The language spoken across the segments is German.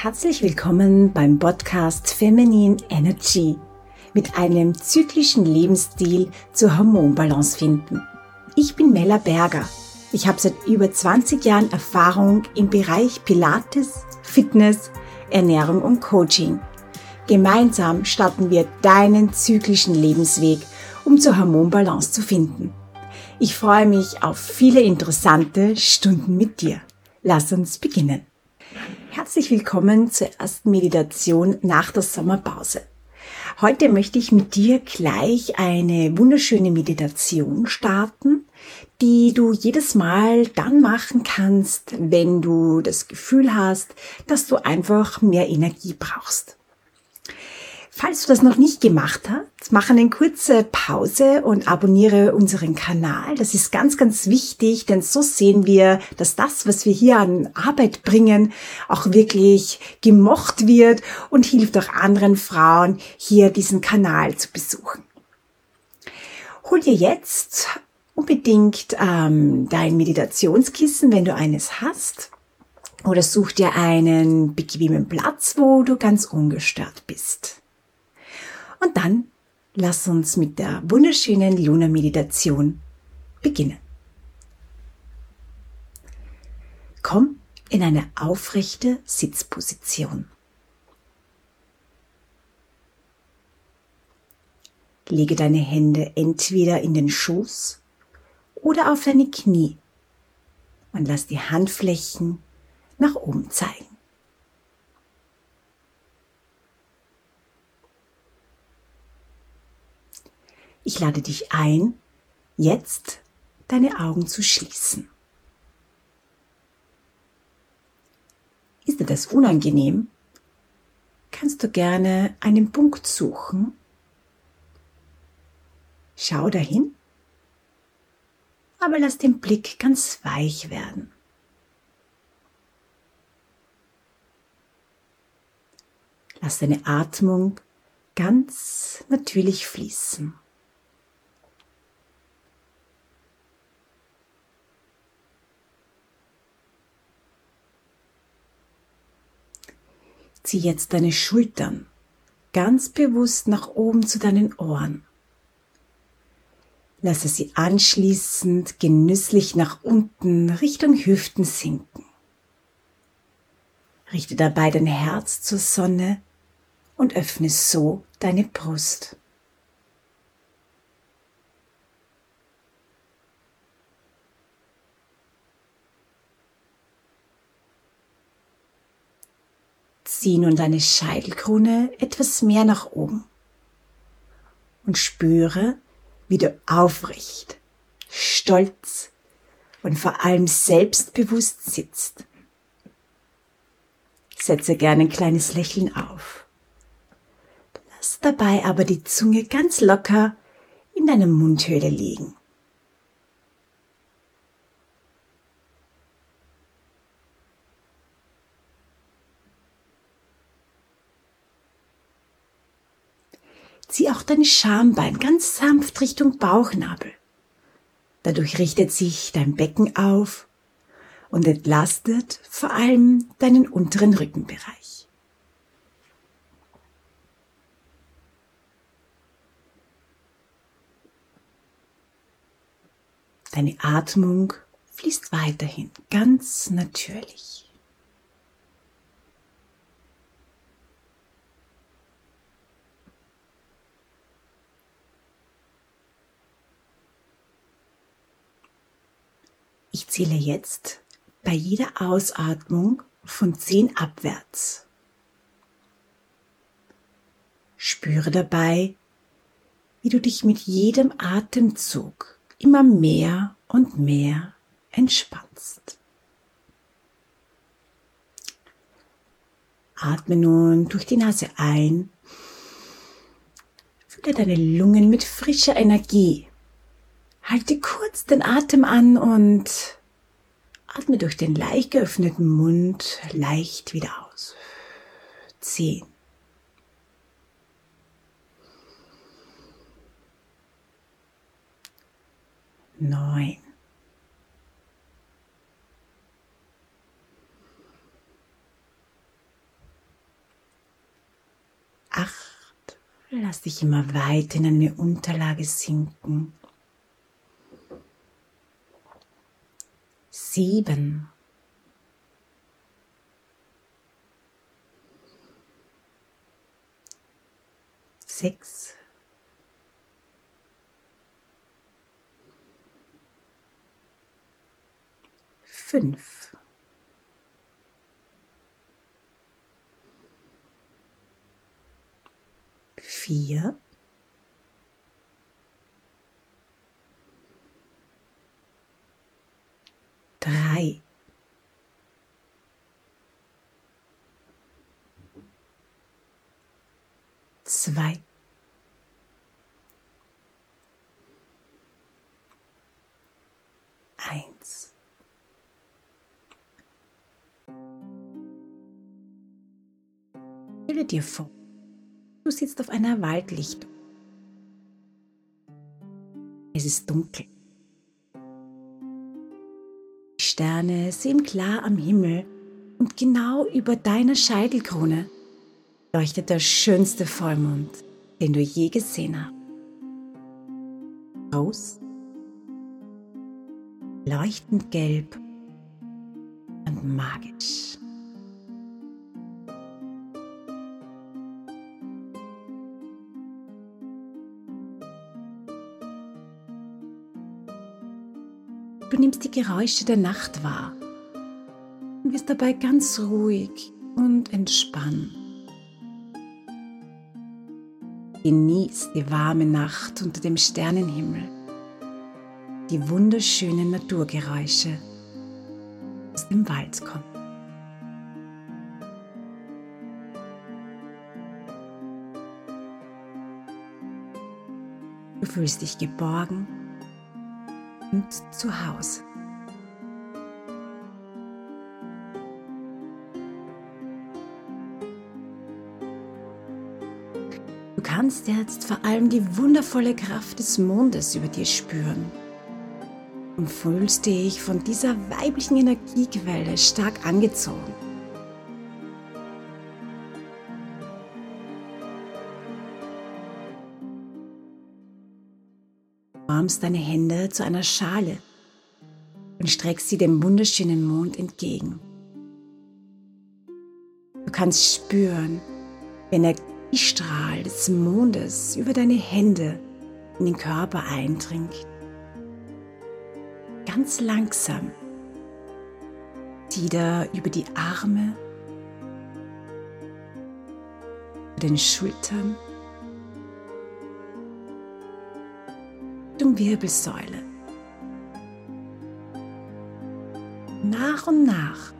Herzlich willkommen beim Podcast Feminine Energy mit einem zyklischen Lebensstil zur Hormonbalance finden. Ich bin Mella Berger. Ich habe seit über 20 Jahren Erfahrung im Bereich Pilates, Fitness, Ernährung und Coaching. Gemeinsam starten wir deinen zyklischen Lebensweg, um zur Hormonbalance zu finden. Ich freue mich auf viele interessante Stunden mit dir. Lass uns beginnen. Herzlich willkommen zur ersten Meditation nach der Sommerpause. Heute möchte ich mit dir gleich eine wunderschöne Meditation starten, die du jedes Mal dann machen kannst, wenn du das Gefühl hast, dass du einfach mehr Energie brauchst. Falls du das noch nicht gemacht hast, mach eine kurze Pause und abonniere unseren Kanal. Das ist ganz, ganz wichtig, denn so sehen wir, dass das, was wir hier an Arbeit bringen, auch wirklich gemocht wird und hilft auch anderen Frauen, hier diesen Kanal zu besuchen. Hol dir jetzt unbedingt ähm, dein Meditationskissen, wenn du eines hast. Oder such dir einen bequemen Platz, wo du ganz ungestört bist. Und dann lass uns mit der wunderschönen Luna-Meditation beginnen. Komm in eine aufrechte Sitzposition. Lege deine Hände entweder in den Schoß oder auf deine Knie und lass die Handflächen nach oben zeigen. Ich lade dich ein, jetzt deine Augen zu schließen. Ist dir das unangenehm? Kannst du gerne einen Punkt suchen. Schau dahin, aber lass den Blick ganz weich werden. Lass deine Atmung ganz natürlich fließen. Zieh jetzt deine Schultern ganz bewusst nach oben zu deinen Ohren. Lasse sie anschließend genüsslich nach unten Richtung Hüften sinken. Richte dabei dein Herz zur Sonne und öffne so deine Brust. Zieh nun deine Scheitelkrone etwas mehr nach oben und spüre, wie du aufrecht, stolz und vor allem selbstbewusst sitzt. Setze gerne ein kleines Lächeln auf. Lass dabei aber die Zunge ganz locker in deiner Mundhöhle liegen. Zieh auch dein Schambein ganz sanft Richtung Bauchnabel. Dadurch richtet sich dein Becken auf und entlastet vor allem deinen unteren Rückenbereich. Deine Atmung fließt weiterhin ganz natürlich. Ich zähle jetzt bei jeder Ausatmung von 10 abwärts. Spüre dabei, wie du dich mit jedem Atemzug immer mehr und mehr entspannst. Atme nun durch die Nase ein. Fülle deine Lungen mit frischer Energie Halte kurz den Atem an und atme durch den leicht geöffneten Mund leicht wieder aus. Zehn. Neun. Acht. Lass dich immer weiter in eine Unterlage sinken. Sieben. Sechs. Fünf. vier, zwei. Stelle dir vor, Du sitzt auf einer Waldlichtung. Es ist dunkel. Die Sterne sehen klar am Himmel und genau über deiner Scheitelkrone leuchtet der schönste Vollmond, den du je gesehen hast. Aus, leuchtend gelb und magisch. Du nimmst die Geräusche der Nacht wahr und wirst dabei ganz ruhig und entspannt. Genieß die warme Nacht unter dem Sternenhimmel, die wunderschönen Naturgeräusche aus dem Wald kommen. Du fühlst dich geborgen und zu Hause. Kannst jetzt vor allem die wundervolle Kraft des Mondes über dir spüren und fühlst dich von dieser weiblichen Energiequelle stark angezogen. formst deine Hände zu einer Schale und streckst sie dem wunderschönen Mond entgegen. Du kannst spüren, wie der Energiestrahl des Mondes über deine Hände in den Körper eindringt. Ganz langsam zieht er über die Arme, über den Schultern Richtung Wirbelsäule. Nach und nach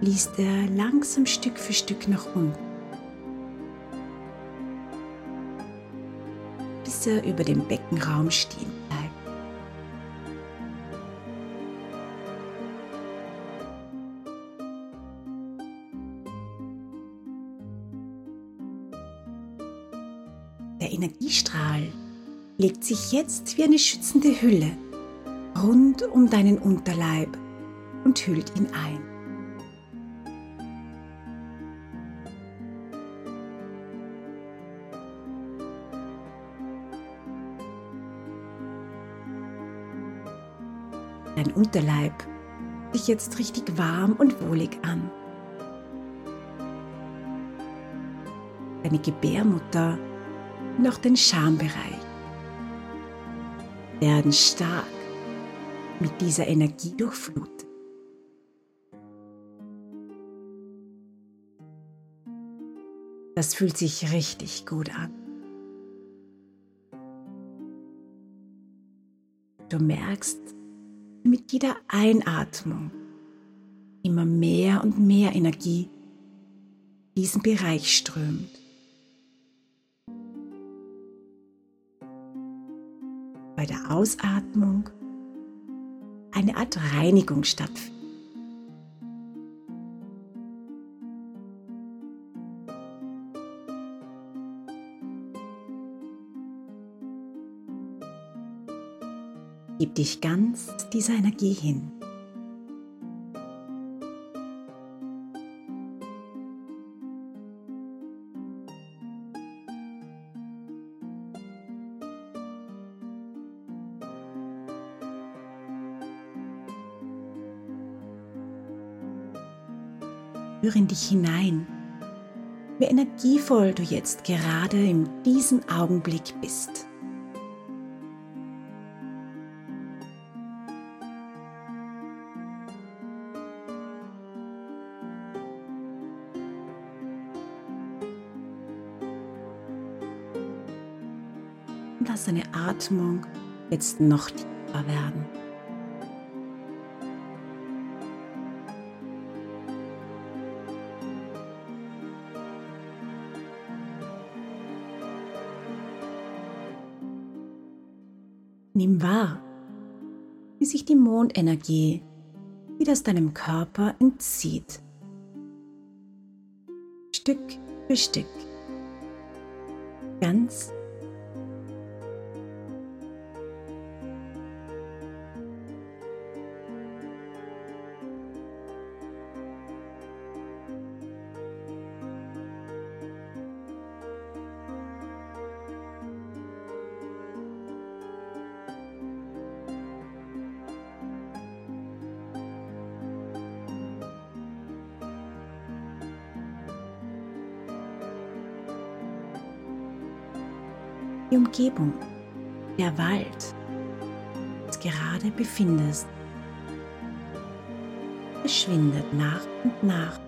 fließt er langsam Stück für Stück nach unten, er über dem Beckenraum stehen bleibt. Der Energiestrahl legt sich jetzt wie eine schützende Hülle rund um deinen Unterleib und hüllt ihn ein. Dein Unterleib sich jetzt richtig warm und wohlig an. Deine Gebärmutter und auch den Schambereich werden stark mit dieser Energie durchflutet. Das fühlt sich richtig gut an. Du merkst, mit jeder Einatmung immer mehr und mehr Energie diesen Bereich strömt. bei der Ausatmung eine Art Reinigung stattfindet. Gib dich ganz dieser Energie hin. Hör in dich hinein, wie energievoll du jetzt gerade in diesem Augenblick bist. Deine Atmung jetzt noch tiefer werden. Nimm wahr, wie sich die Mondenergie wieder aus deinem Körper entzieht. Stück für Stück. Ganz die Umgebung, der Wald, das gerade befindest, verschwindet nach und nach.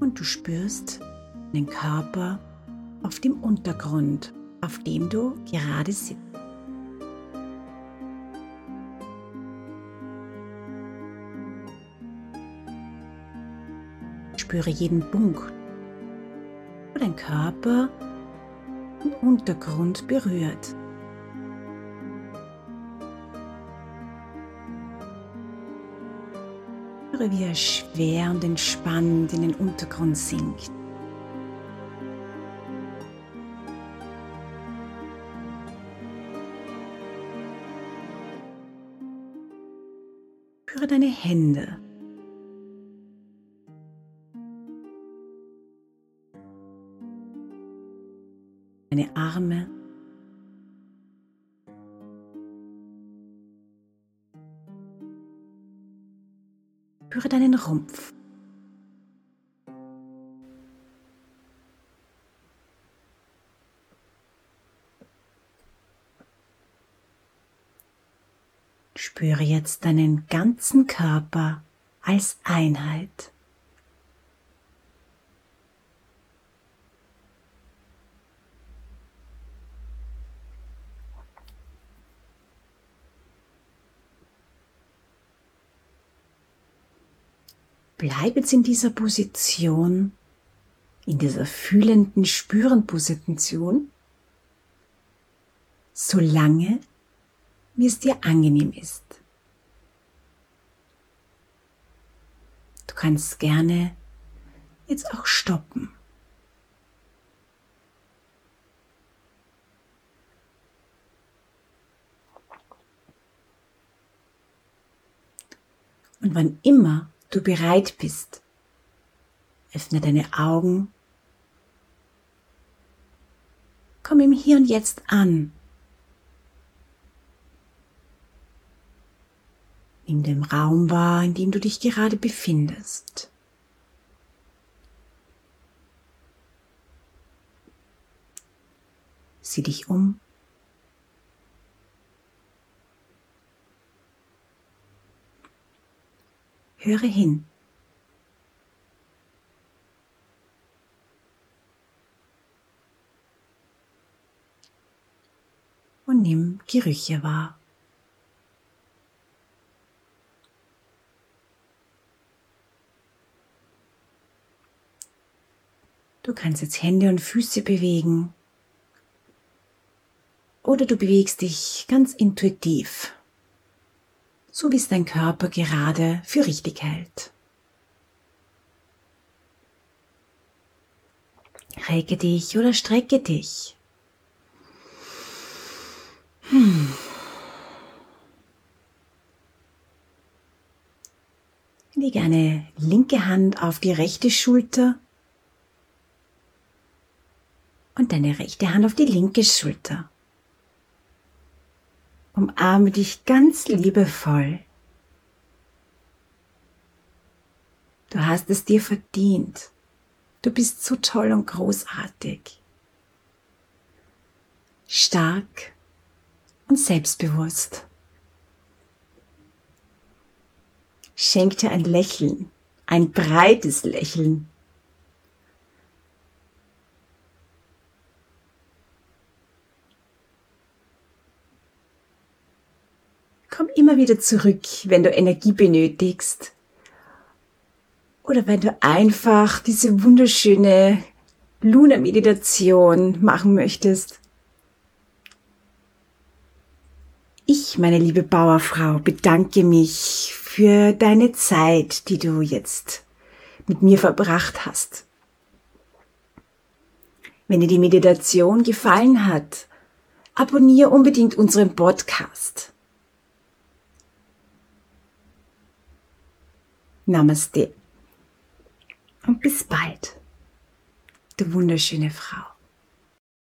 Und du spürst den Körper auf dem Untergrund, auf dem du gerade sitzt. Spüre jeden Punkt dein Körper den Untergrund berührt. Höre, wie er schwer und entspannt in den Untergrund sinkt. Spüre deine Hände deine Arme. Spüre deinen Rumpf. Spüre jetzt deinen ganzen Körper als Einheit. Bleib jetzt in dieser Position, in dieser fühlenden, spürenden Position, solange wie es dir angenehm ist. Du kannst gerne jetzt auch stoppen. Und wann immer du bereit bist. Öffne deine Augen. Komm im Hier und Jetzt an. Nimm den Raum wahr, in dem du dich gerade befindest. Sieh dich um. Höre hin. Und nimm Gerüche wahr. Du kannst jetzt Hände und Füße bewegen oder du bewegst dich ganz intuitiv so wie es dein Körper gerade für richtig hält. Rege dich oder strecke dich. Hm. Lege eine linke Hand auf die rechte Schulter und deine rechte Hand auf die linke Schulter. Umarme dich ganz liebevoll Du hast es dir verdient. Du bist so toll und großartig. Stark und selbstbewusst. Schenk dir ein Lächeln, ein breites Lächeln. Komm immer wieder zurück, wenn du Energie benötigst oder wenn du einfach diese wunderschöne Luna-Meditation machen möchtest. Ich, meine liebe Bauerfrau, bedanke mich für deine Zeit, die du jetzt mit mir verbracht hast. Wenn dir die Meditation gefallen hat, abonniere unbedingt unseren Podcast. Namaste und bis bald, du wunderschöne Frau.